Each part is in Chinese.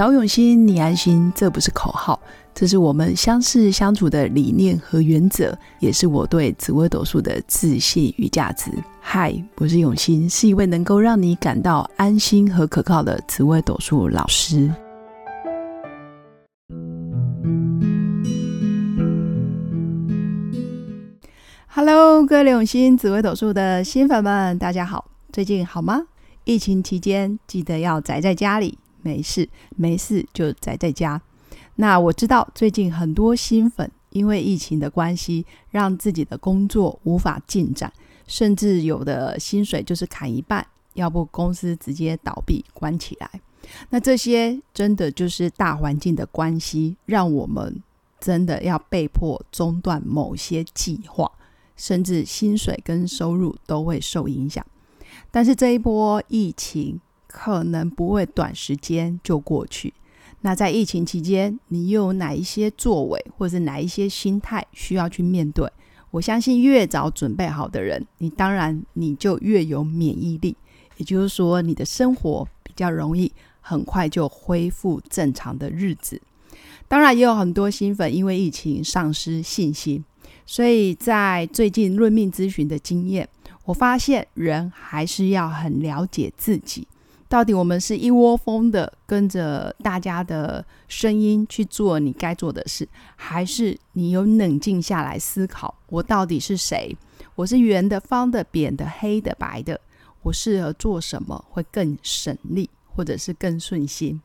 找永新，你安心，这不是口号，这是我们相识相处的理念和原则，也是我对紫微斗数的自信与价值。嗨，我是永新，是一位能够让你感到安心和可靠的紫微斗数老师。Hello，各位永新紫微斗数的新粉们，大家好，最近好吗？疫情期间记得要宅在家里。没事，没事就宅在家。那我知道最近很多新粉因为疫情的关系，让自己的工作无法进展，甚至有的薪水就是砍一半，要不公司直接倒闭关起来。那这些真的就是大环境的关系，让我们真的要被迫中断某些计划，甚至薪水跟收入都会受影响。但是这一波疫情。可能不会短时间就过去。那在疫情期间，你又有哪一些作为，或者是哪一些心态需要去面对？我相信越早准备好的人，你当然你就越有免疫力，也就是说，你的生活比较容易很快就恢复正常的日子。当然，也有很多新粉因为疫情丧失信心，所以在最近论命咨询的经验，我发现人还是要很了解自己。到底我们是一窝蜂的跟着大家的声音去做你该做的事，还是你有冷静下来思考，我到底是谁？我是圆的、方的、扁的、黑的、白的？我适合做什么会更省力，或者是更顺心？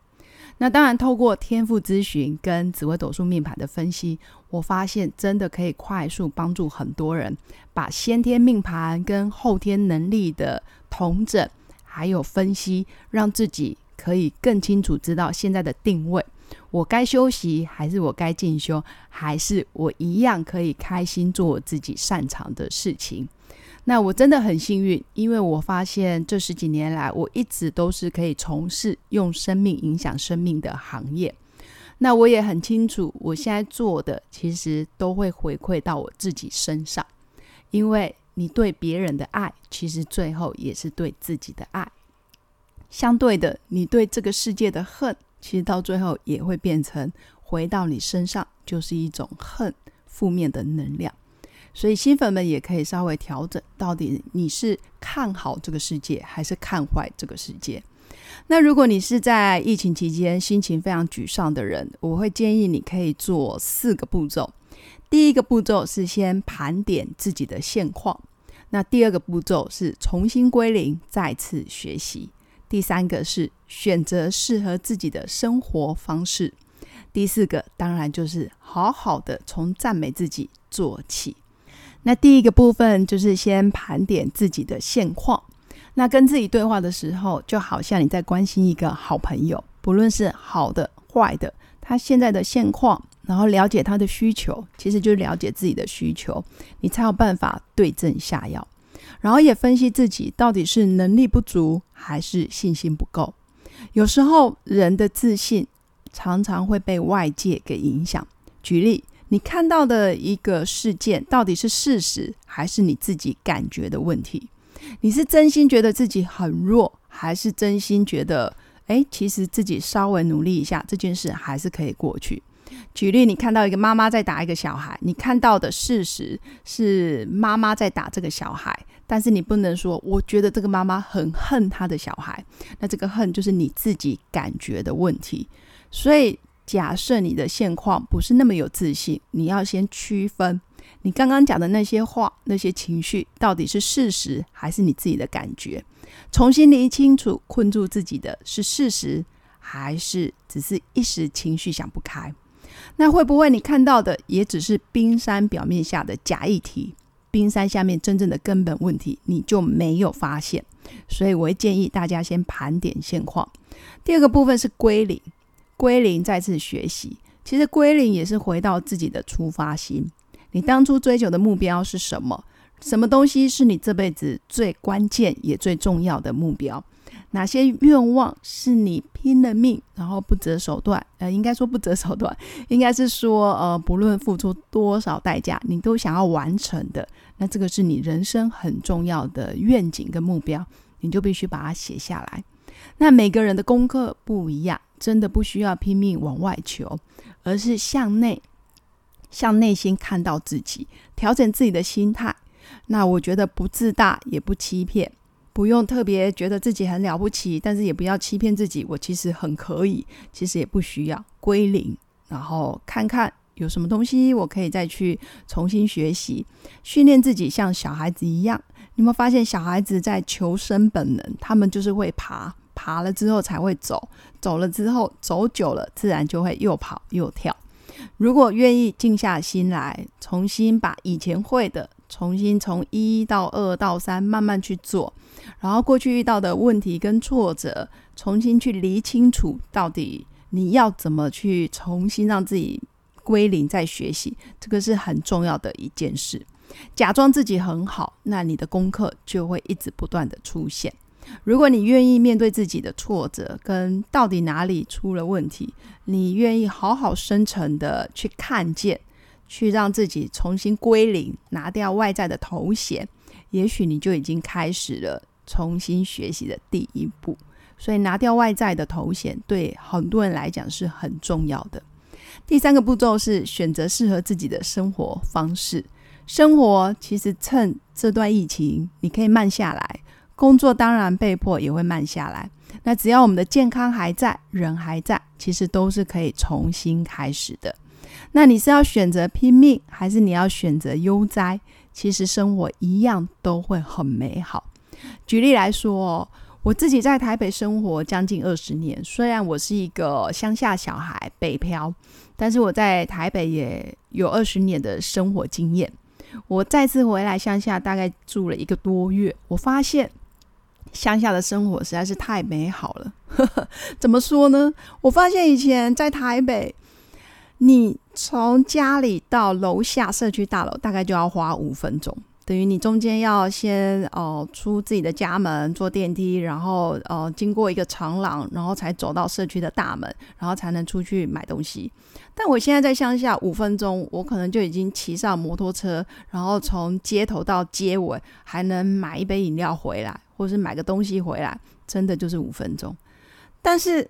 那当然，透过天赋咨询跟紫微斗数命盘的分析，我发现真的可以快速帮助很多人把先天命盘跟后天能力的同整。还有分析，让自己可以更清楚知道现在的定位。我该休息，还是我该进修，还是我一样可以开心做我自己擅长的事情？那我真的很幸运，因为我发现这十几年来，我一直都是可以从事用生命影响生命的行业。那我也很清楚，我现在做的其实都会回馈到我自己身上，因为。你对别人的爱，其实最后也是对自己的爱。相对的，你对这个世界的恨，其实到最后也会变成回到你身上，就是一种恨，负面的能量。所以新粉们也可以稍微调整，到底你是看好这个世界，还是看坏这个世界？那如果你是在疫情期间心情非常沮丧的人，我会建议你可以做四个步骤。第一个步骤是先盘点自己的现况，那第二个步骤是重新归零，再次学习。第三个是选择适合自己的生活方式。第四个当然就是好好的从赞美自己做起。那第一个部分就是先盘点自己的现况。那跟自己对话的时候，就好像你在关心一个好朋友，不论是好的坏的，他现在的现况。然后了解他的需求，其实就是了解自己的需求，你才有办法对症下药。然后也分析自己到底是能力不足还是信心不够。有时候人的自信常常会被外界给影响。举例，你看到的一个事件到底是事实还是你自己感觉的问题？你是真心觉得自己很弱，还是真心觉得，哎，其实自己稍微努力一下，这件事还是可以过去？举例，你看到一个妈妈在打一个小孩，你看到的事实是妈妈在打这个小孩，但是你不能说我觉得这个妈妈很恨他的小孩，那这个恨就是你自己感觉的问题。所以，假设你的现况不是那么有自信，你要先区分你刚刚讲的那些话、那些情绪到底是事实还是你自己的感觉，重新理清楚，困住自己的是事实还是只是一时情绪想不开。那会不会你看到的也只是冰山表面下的假议题？冰山下面真正的根本问题你就没有发现？所以我会建议大家先盘点现况。第二个部分是归零，归零再次学习。其实归零也是回到自己的出发心。你当初追求的目标是什么？什么东西是你这辈子最关键也最重要的目标？哪些愿望是你拼了命，然后不择手段？呃，应该说不择手段，应该是说，呃，不论付出多少代价，你都想要完成的。那这个是你人生很重要的愿景跟目标，你就必须把它写下来。那每个人的功课不一样，真的不需要拼命往外求，而是向内，向内心看到自己，调整自己的心态。那我觉得不自大，也不欺骗，不用特别觉得自己很了不起，但是也不要欺骗自己，我其实很可以，其实也不需要归零，然后看看有什么东西我可以再去重新学习，训练自己像小孩子一样。你有没有发现小孩子在求生本能？他们就是会爬，爬了之后才会走，走了之后走久了，自然就会又跑又跳。如果愿意静下心来，重新把以前会的。重新从一到二到三慢慢去做，然后过去遇到的问题跟挫折，重新去理清楚，到底你要怎么去重新让自己归零，再学习，这个是很重要的一件事。假装自己很好，那你的功课就会一直不断的出现。如果你愿意面对自己的挫折，跟到底哪里出了问题，你愿意好好深沉的去看见。去让自己重新归零，拿掉外在的头衔，也许你就已经开始了重新学习的第一步。所以，拿掉外在的头衔，对很多人来讲是很重要的。第三个步骤是选择适合自己的生活方式。生活其实趁这段疫情，你可以慢下来，工作当然被迫也会慢下来。那只要我们的健康还在，人还在，其实都是可以重新开始的。那你是要选择拼命，还是你要选择悠哉？其实生活一样都会很美好。举例来说，我自己在台北生活将近二十年，虽然我是一个乡下小孩，北漂，但是我在台北也有二十年的生活经验。我再次回来乡下，大概住了一个多月，我发现乡下的生活实在是太美好了。怎么说呢？我发现以前在台北。你从家里到楼下社区大楼，大概就要花五分钟，等于你中间要先哦出自己的家门，坐电梯，然后呃经过一个长廊，然后才走到社区的大门，然后才能出去买东西。但我现在在乡下，五分钟我可能就已经骑上摩托车，然后从街头到街尾，还能买一杯饮料回来，或是买个东西回来，真的就是五分钟。但是。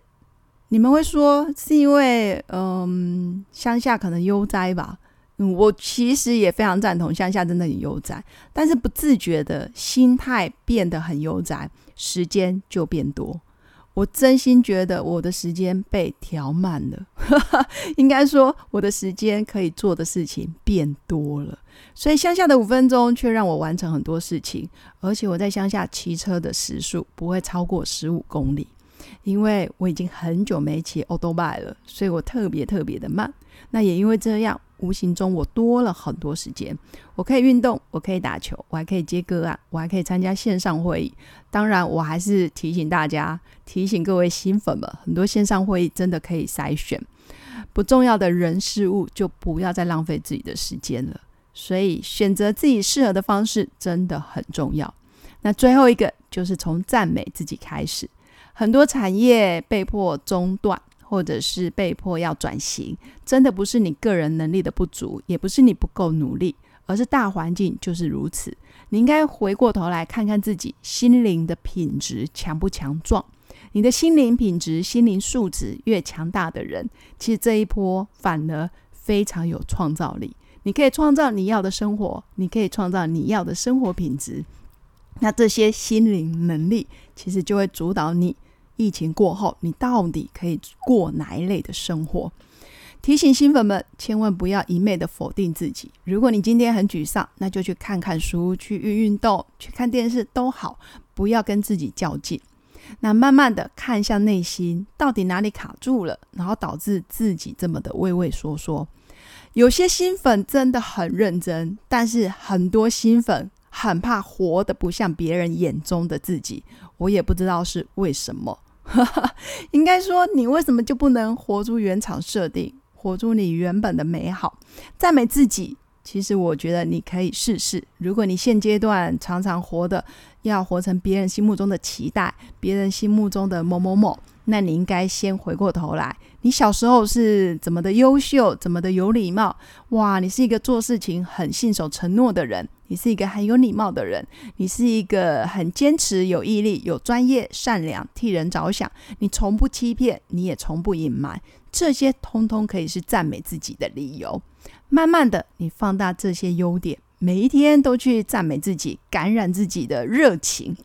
你们会说是因为嗯乡下可能悠哉吧？嗯，我其实也非常赞同乡下真的很悠哉，但是不自觉的心态变得很悠哉，时间就变多。我真心觉得我的时间被调慢了，应该说我的时间可以做的事情变多了，所以乡下的五分钟却让我完成很多事情，而且我在乡下骑车的时速不会超过十五公里。因为我已经很久没骑 o 多 b i 了，所以我特别特别的慢。那也因为这样，无形中我多了很多时间。我可以运动，我可以打球，我还可以接个案，我还可以参加线上会议。当然，我还是提醒大家，提醒各位新粉们，很多线上会议真的可以筛选不重要的人事物，就不要再浪费自己的时间了。所以，选择自己适合的方式真的很重要。那最后一个就是从赞美自己开始。很多产业被迫中断，或者是被迫要转型，真的不是你个人能力的不足，也不是你不够努力，而是大环境就是如此。你应该回过头来看看自己心灵的品质强不强壮。你的心灵品质、心灵素质越强大的人，其实这一波反而非常有创造力。你可以创造你要的生活，你可以创造你要的生活品质。那这些心灵能力，其实就会主导你。疫情过后，你到底可以过哪一类的生活？提醒新粉们，千万不要一昧的否定自己。如果你今天很沮丧，那就去看看书，去运运动，去看电视都好，不要跟自己较劲。那慢慢的看向内心，到底哪里卡住了，然后导致自己这么的畏畏缩缩。有些新粉真的很认真，但是很多新粉很怕活得不像别人眼中的自己。我也不知道是为什么。应该说，你为什么就不能活出原厂设定，活出你原本的美好？赞美自己，其实我觉得你可以试试。如果你现阶段常常活的要活成别人心目中的期待，别人心目中的某某某，那你应该先回过头来，你小时候是怎么的优秀，怎么的有礼貌？哇，你是一个做事情很信守承诺的人，你是一个很有礼貌的人，你是一个很坚持、有毅力、有专业、善良、替人着想，你从不欺骗，你也从不隐瞒，这些通通可以是赞美自己的理由。慢慢的，你放大这些优点，每一天都去赞美自己，感染自己的热情。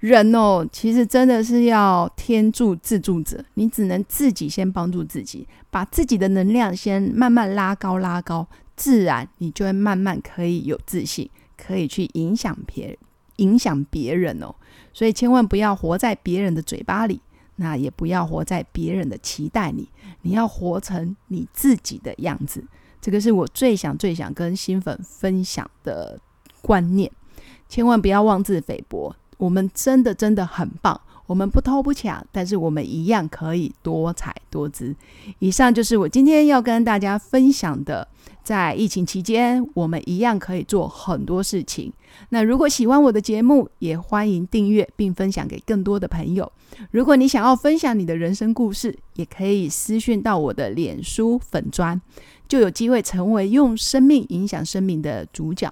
人哦，其实真的是要天助自助者，你只能自己先帮助自己，把自己的能量先慢慢拉高拉高，自然你就会慢慢可以有自信，可以去影响别影响别人哦。所以千万不要活在别人的嘴巴里，那也不要活在别人的期待里，你要活成你自己的样子。这个是我最想最想跟新粉分享的观念，千万不要妄自菲薄。我们真的真的很棒，我们不偷不抢，但是我们一样可以多彩多姿。以上就是我今天要跟大家分享的，在疫情期间，我们一样可以做很多事情。那如果喜欢我的节目，也欢迎订阅并分享给更多的朋友。如果你想要分享你的人生故事，也可以私讯到我的脸书粉砖，就有机会成为用生命影响生命的主角。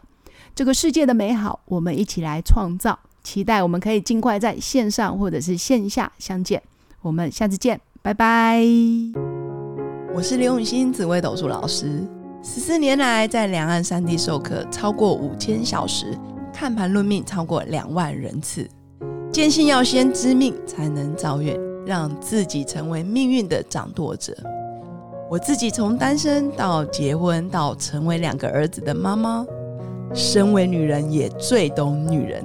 这个世界的美好，我们一起来创造。期待我们可以尽快在线上或者是线下相见。我们下次见，拜拜。我是刘永新紫微斗数老师，十四年来在两岸三地授课超过五千小时，看盘论命超过两万人次。坚信要先知命才能造运，让自己成为命运的掌舵者。我自己从单身到结婚，到成为两个儿子的妈妈，身为女人也最懂女人。